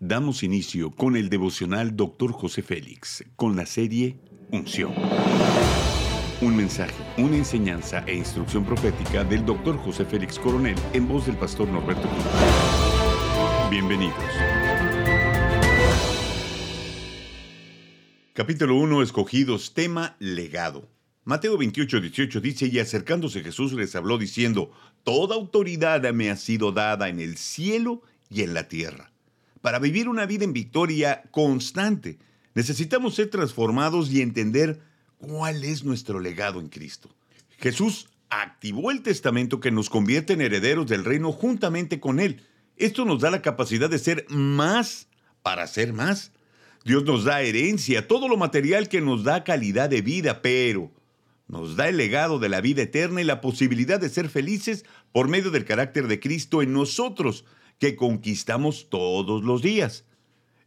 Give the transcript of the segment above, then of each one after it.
Damos inicio con el devocional Dr. José Félix, con la serie Unción. Un mensaje, una enseñanza e instrucción profética del Dr. José Félix Coronel en voz del pastor Norberto Cruz. Bienvenidos. Capítulo 1, escogidos, tema legado. Mateo 28, 18 dice, y acercándose Jesús les habló diciendo, Toda autoridad me ha sido dada en el cielo y en la tierra. Para vivir una vida en victoria constante, necesitamos ser transformados y entender cuál es nuestro legado en Cristo. Jesús activó el testamento que nos convierte en herederos del reino juntamente con Él. Esto nos da la capacidad de ser más para ser más. Dios nos da herencia, todo lo material que nos da calidad de vida, pero nos da el legado de la vida eterna y la posibilidad de ser felices por medio del carácter de Cristo en nosotros, que conquistamos todos los días.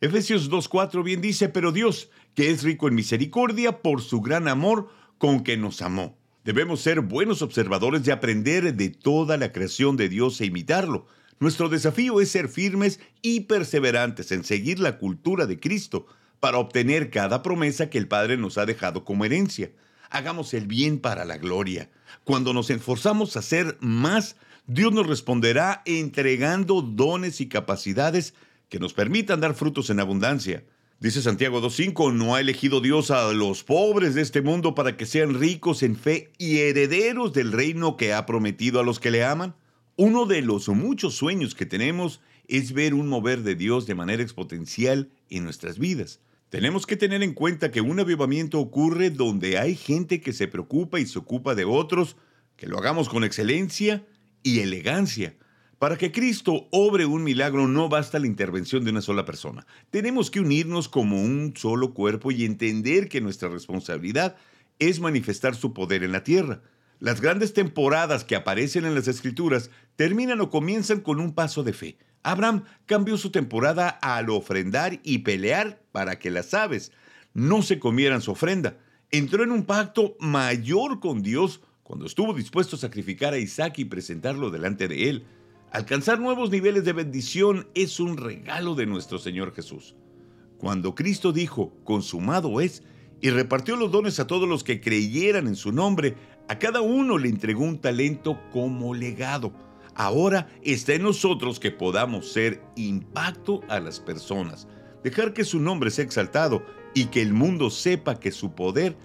Efesios 2.4 bien dice, pero Dios, que es rico en misericordia por su gran amor con que nos amó. Debemos ser buenos observadores y aprender de toda la creación de Dios e imitarlo. Nuestro desafío es ser firmes y perseverantes en seguir la cultura de Cristo para obtener cada promesa que el Padre nos ha dejado como herencia hagamos el bien para la gloria. Cuando nos esforzamos a hacer más, Dios nos responderá entregando dones y capacidades que nos permitan dar frutos en abundancia. Dice Santiago 2.5, no ha elegido Dios a los pobres de este mundo para que sean ricos en fe y herederos del reino que ha prometido a los que le aman. Uno de los muchos sueños que tenemos es ver un mover de Dios de manera exponencial en nuestras vidas. Tenemos que tener en cuenta que un avivamiento ocurre donde hay gente que se preocupa y se ocupa de otros, que lo hagamos con excelencia y elegancia. Para que Cristo obre un milagro no basta la intervención de una sola persona. Tenemos que unirnos como un solo cuerpo y entender que nuestra responsabilidad es manifestar su poder en la tierra. Las grandes temporadas que aparecen en las escrituras terminan o comienzan con un paso de fe. Abraham cambió su temporada al ofrendar y pelear para que las aves no se comieran su ofrenda. Entró en un pacto mayor con Dios cuando estuvo dispuesto a sacrificar a Isaac y presentarlo delante de él. Alcanzar nuevos niveles de bendición es un regalo de nuestro Señor Jesús. Cuando Cristo dijo, consumado es, y repartió los dones a todos los que creyeran en su nombre, a cada uno le entregó un talento como legado. Ahora está en nosotros que podamos ser impacto a las personas, dejar que su nombre sea exaltado y que el mundo sepa que su poder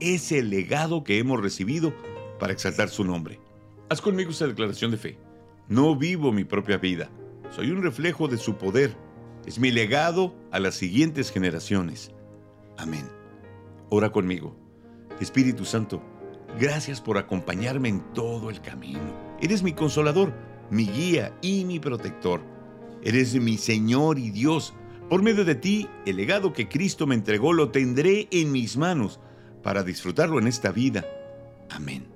es el legado que hemos recibido para exaltar su nombre. Haz conmigo esta declaración de fe. No vivo mi propia vida, soy un reflejo de su poder. Es mi legado a las siguientes generaciones. Amén. Ora conmigo. Espíritu Santo, gracias por acompañarme en todo el camino Eres mi consolador, mi guía y mi protector. Eres mi Señor y Dios. Por medio de ti, el legado que Cristo me entregó lo tendré en mis manos para disfrutarlo en esta vida. Amén.